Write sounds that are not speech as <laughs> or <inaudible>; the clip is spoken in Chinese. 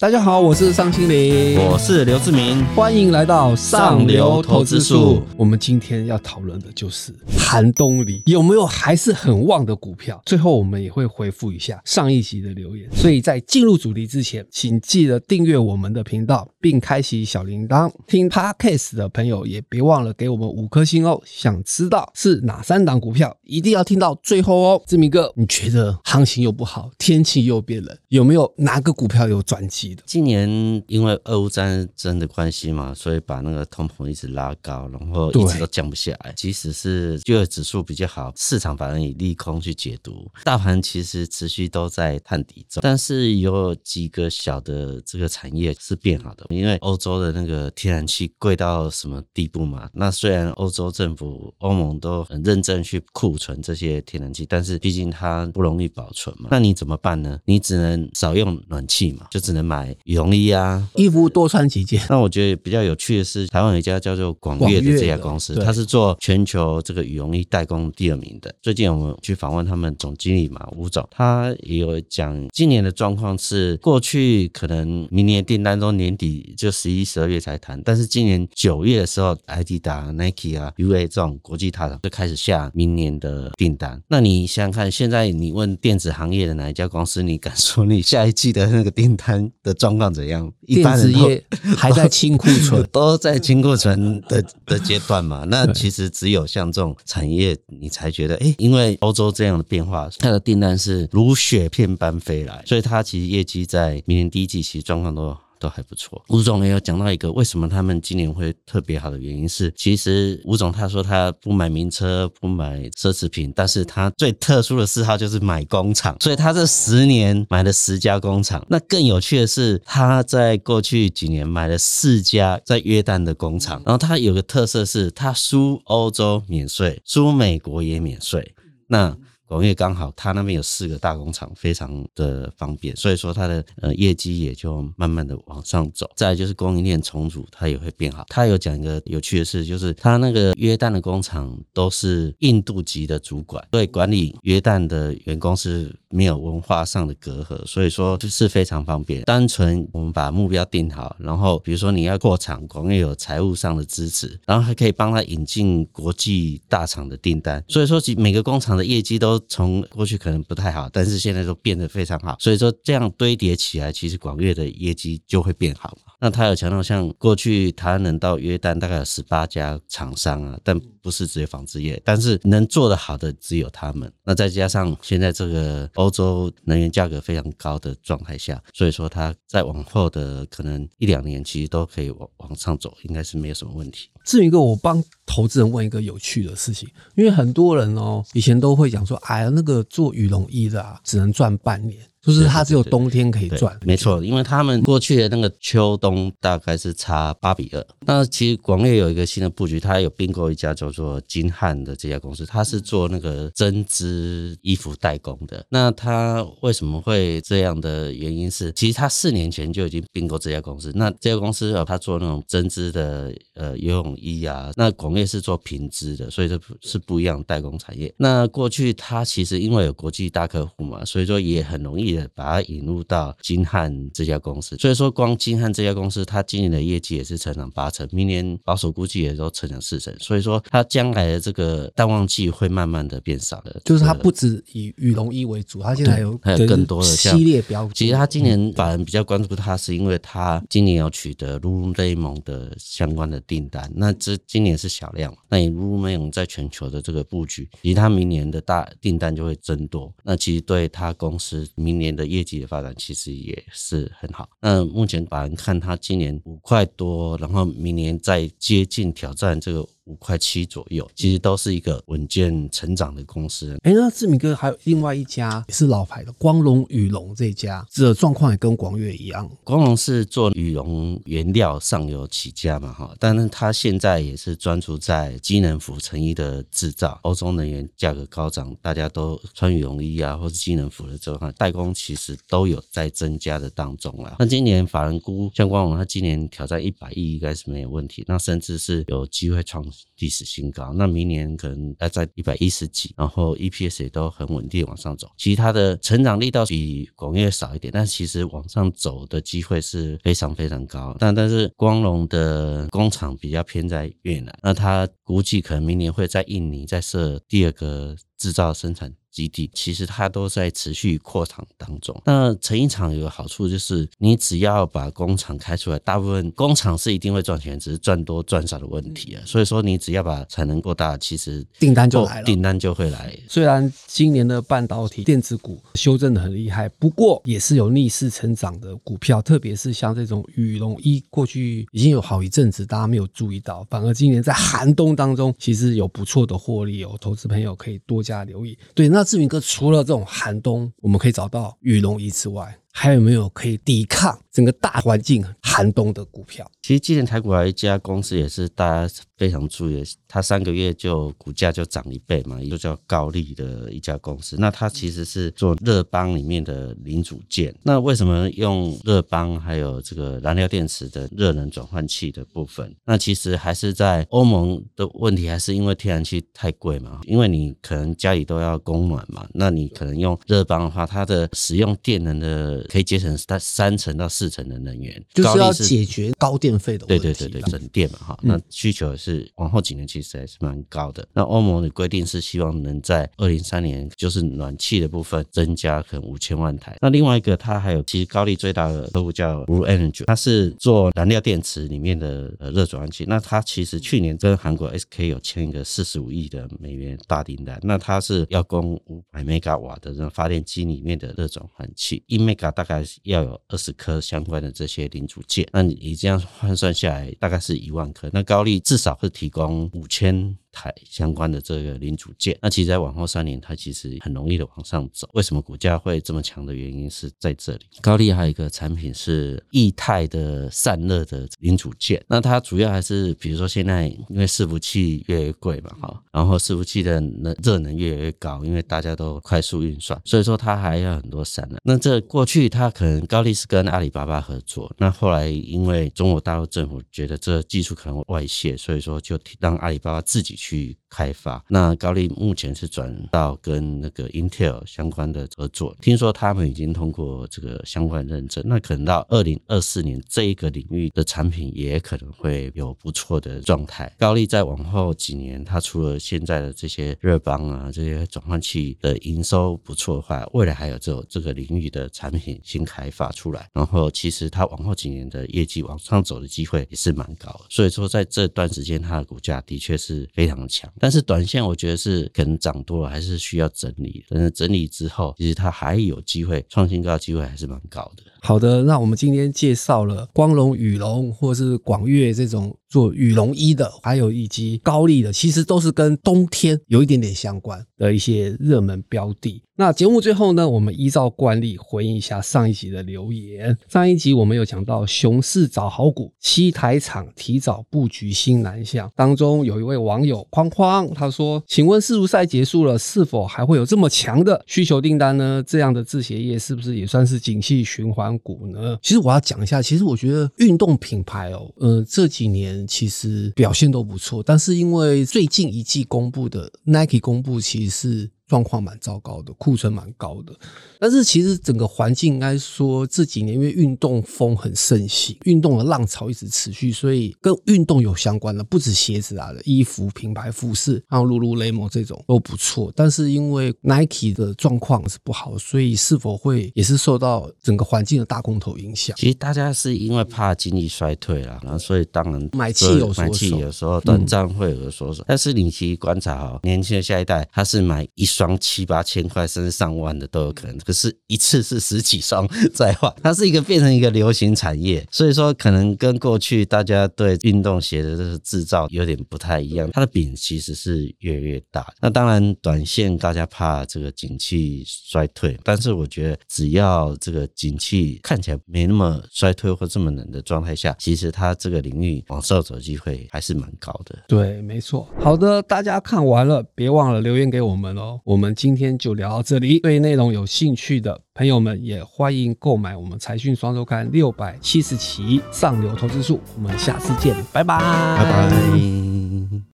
大家好，我是尚青林，我是刘志明，欢迎来到上流投资术。我们今天要讨论的就是寒冬里有没有还是很旺的股票。最后我们也会回复一下上一集的留言。所以在进入主题之前，请记得订阅我们的频道，并开启小铃铛。听 Podcast 的朋友也别忘了给我们五颗星哦。想知道是哪三档股票，一定要听到最后哦。志明哥，你觉得行情又不好，天气又变冷，有没有哪个股票有转机？今年因为俄乌战争的关系嘛，所以把那个通膨一直拉高，然后一直都降不下来。即使是就业指数比较好，市场反而以利空去解读，大盘其实持续都在探底中。但是有几个小的这个产业是变好的，因为欧洲的那个天然气贵到什么地步嘛？那虽然欧洲政府、欧盟都很认真去库存这些天然气，但是毕竟它不容易保存嘛。那你怎么办呢？你只能少用暖气嘛，就只能买。羽绒衣啊，衣服多穿几件。那我觉得比较有趣的是，台湾有一家叫做广越的这家公司，它是做全球这个羽绒衣代工第二名的。最近我们去访问他们总经理嘛，吴总，他也有讲今年的状况是，过去可能明年订单都年底就十一、十二月才谈，但是今年九月的时候，ID 达、Nike 啊、UA 这种国际大厂就开始下明年的订单。那你想想看，现在你问电子行业的哪一家公司，你敢说你下一季的那个订单的？状况怎样？电子业 <laughs> 还在清库存，<laughs> 都在清库存的的阶段嘛？<laughs> 那其实只有像这种产业，你才觉得，哎，因为欧洲这样的变化，它的订单是如雪片般飞来，所以它其实业绩在明年第一季其实状况都。都还不错。吴总也有讲到一个为什么他们今年会特别好的原因是，其实吴总他说他不买名车，不买奢侈品，但是他最特殊的嗜好就是买工厂，所以他这十年买了十家工厂。那更有趣的是，他在过去几年买了四家在约旦的工厂，然后他有个特色是，他输欧洲免税，输美国也免税。那广越刚好，他那边有四个大工厂，非常的方便，所以说他的呃业绩也就慢慢的往上走。再就是供应链重组，它也会变好。他有讲一个有趣的事，就是他那个约旦的工厂都是印度籍的主管，所以管理约旦的员工是没有文化上的隔阂，所以说就是非常方便。单纯我们把目标定好，然后比如说你要扩厂，广越有财务上的支持，然后还可以帮他引进国际大厂的订单，所以说每个工厂的业绩都。从过去可能不太好，但是现在都变得非常好，所以说这样堆叠起来，其实广粤的业绩就会变好嘛。那他有强调，像过去台能到约旦大概有十八家厂商啊，但不是只有纺织业，但是能做得好的只有他们。那再加上现在这个欧洲能源价格非常高的状态下，所以说他在往后的可能一两年，其实都可以往往上走，应该是没有什么问题。至于一个，我帮投资人问一个有趣的事情，因为很多人哦，以前都会讲说，哎呀，那个做羽绒衣的啊，只能赚半年。就是它只有冬天可以赚，没错，因为他们过去的那个秋冬大概是差八比二。那其实广越有一个新的布局，它有并购一家叫做金汉的这家公司，它是做那个针织衣服代工的。那它为什么会这样的原因是，其实它四年前就已经并购这家公司。那这家公司啊，它做那种针织的呃游泳衣啊，那广越是做平织的，所以这是不一样代工产业。那过去它其实因为有国际大客户嘛，所以说也很容易。把它引入到金汉这家公司，所以说光金汉这家公司，它今年的业绩也是成长八成，明年保守估计也都成长四成，所以说它将来的这个淡旺季会慢慢的变少的。就是它不止以羽绒衣为主，它现在有还有更多的系列标。其实它今年法人比较关注它，是因为它今年要取得 Lululemon 的相关的订单，那这今年是小量，那你 Lululemon 在全球的这个布局，其实它明年的大订单就会增多，那其实对它公司明年。年的业绩的发展其实也是很好。那目前把人看他今年五块多，然后明年再接近挑战这个。五块七左右，其实都是一个稳健成长的公司。哎，那志明哥还有另外一家也是老牌的光荣羽绒这家，这状况也跟广越一样。光荣是做羽绒原料上游起家嘛，哈，但是他现在也是专注在机能服成衣的制造。欧洲能源价格高涨，大家都穿羽绒衣啊，或是机能服的这块代工，其实都有在增加的当中啦。那今年法人估像光荣，他今年挑战一百亿应该是没有问题，那甚至是有机会创。历史新高。那明年可能要在一百一十几，然后 EPS 也都很稳定往上走。其实它的成长力道比广业少一点，但其实往上走的机会是非常非常高。但但是光荣的工厂比较偏在越南，那它估计可能明年会在印尼再设第二个制造生产。基地其实它都在持续扩厂当中。那成衣厂有个好处就是，你只要把工厂开出来，大部分工厂是一定会赚钱，只是赚多赚少的问题啊。所以说，你只要把产能过大，其实订单就来了，订单就会来。虽然今年的半导体电子股修正的很厉害，不过也是有逆势成长的股票，特别是像这种羽绒衣，过去已经有好一阵子大家没有注意到，反而今年在寒冬当中，其实有不错的获利哦。投资朋友可以多加留意。对，那。志明哥，除了这种寒冬，我们可以找到羽绒衣之外，还有没有可以抵抗整个大环境寒冬的股票？其实今年台股有一家公司也是大家非常注意的，它三个月就股价就涨一倍嘛，又叫高丽的一家公司。那它其实是做热邦里面的零组件。那为什么用热邦还有这个燃料电池的热能转换器的部分？那其实还是在欧盟的问题，还是因为天然气太贵嘛？因为你可能家里都要供暖嘛，那你可能用热邦的话，它的使用电能的可以节省三三成到四成的能源，就是要解决高电。费的问题对对对对省电嘛哈，那需求是往后几年其实还是蛮高的。那欧盟的规定是希望能在二零三年就是暖气的部分增加可能五千万台。那另外一个它还有其实高利最大的客户叫 Blue Energy，它是做燃料电池里面的呃热转换器。那它其实去年跟韩国 SK 有签一个四十五亿的美元大订单，那它是要供五百 mega 瓦的这种发电机里面的热转换器，一 mega 大概要有二十颗相关的这些零组件。那你这样。换算下来大概是一万颗，那高丽至少会提供五千。台相关的这个零组件，那其实，在往后三年，它其实很容易的往上走。为什么股价会这么强的原因是在这里。高利还有一个产品是液态的散热的零组件，那它主要还是比如说现在因为伺服器越来越贵嘛，哈，然后伺服器的能热能越来越高，因为大家都快速运算，所以说它还要很多散热。那这过去它可能高利是跟阿里巴巴合作，那后来因为中国大陆政府觉得这技术可能外泄，所以说就让阿里巴巴自己。去去开发，那高丽目前是转到跟那个 Intel 相关的合作，听说他们已经通过这个相关认证，那可能到二零二四年这一个领域的产品也可能会有不错的状态。高丽在往后几年，它除了现在的这些热邦啊这些转换器的营收不错的话，未来还有这种这个领域的产品新开发出来，然后其实它往后几年的业绩往上走的机会也是蛮高的。所以说在这段时间，它的股价的确是非常。强，但是短线我觉得是可能涨多了，还是需要整理。但是整理之后，其实它还有机会创新高，机会还是蛮高的。好的，那我们今天介绍了光荣羽龙或是广粤这种做羽绒衣的，还有以及高丽的，其实都是跟冬天有一点点相关的一些热门标的。那节目最后呢，我们依照惯例回应一下上一集的留言。上一集我们有讲到熊市找好股，七台厂提早布局新南向。当中有一位网友框框他说：“请问世足赛结束了，是否还会有这么强的需求订单呢？这样的制鞋业是不是也算是景气循环股呢？”其实我要讲一下，其实我觉得运动品牌哦，呃，这几年其实表现都不错，但是因为最近一季公布的 Nike 公布，其实是。状况蛮糟糕的，库存蛮高的。但是其实整个环境应该说这几年因为运动风很盛行，运动的浪潮一直持续，所以跟运动有相关的不止鞋子啊的衣服品牌服饰，像 Lululemon 这种都不错。但是因为 Nike 的状况是不好，所以是否会也是受到整个环境的大空头影响？其实大家是因为怕经济衰退了，然后所以当然买气有买气有时候短暂会有所手。但是你其实观察哈，年轻的下一代他是买一。双七八千块甚至上万的都有可能，可是一次是十几双 <laughs> 再换，它是一个变成一个流行产业，所以说可能跟过去大家对运动鞋的这个制造有点不太一样，它的饼其实是越来越大。那当然短线大家怕这个景气衰退，但是我觉得只要这个景气看起来没那么衰退或这么冷的状态下，其实它这个领域往上走机会还是蛮高的。对，没错。好的，大家看完了，别忘了留言给我们哦。我们今天就聊到这里。对内容有兴趣的朋友们，也欢迎购买我们财讯双周刊六百七十期上流投资术。我们下次见，拜拜，拜拜。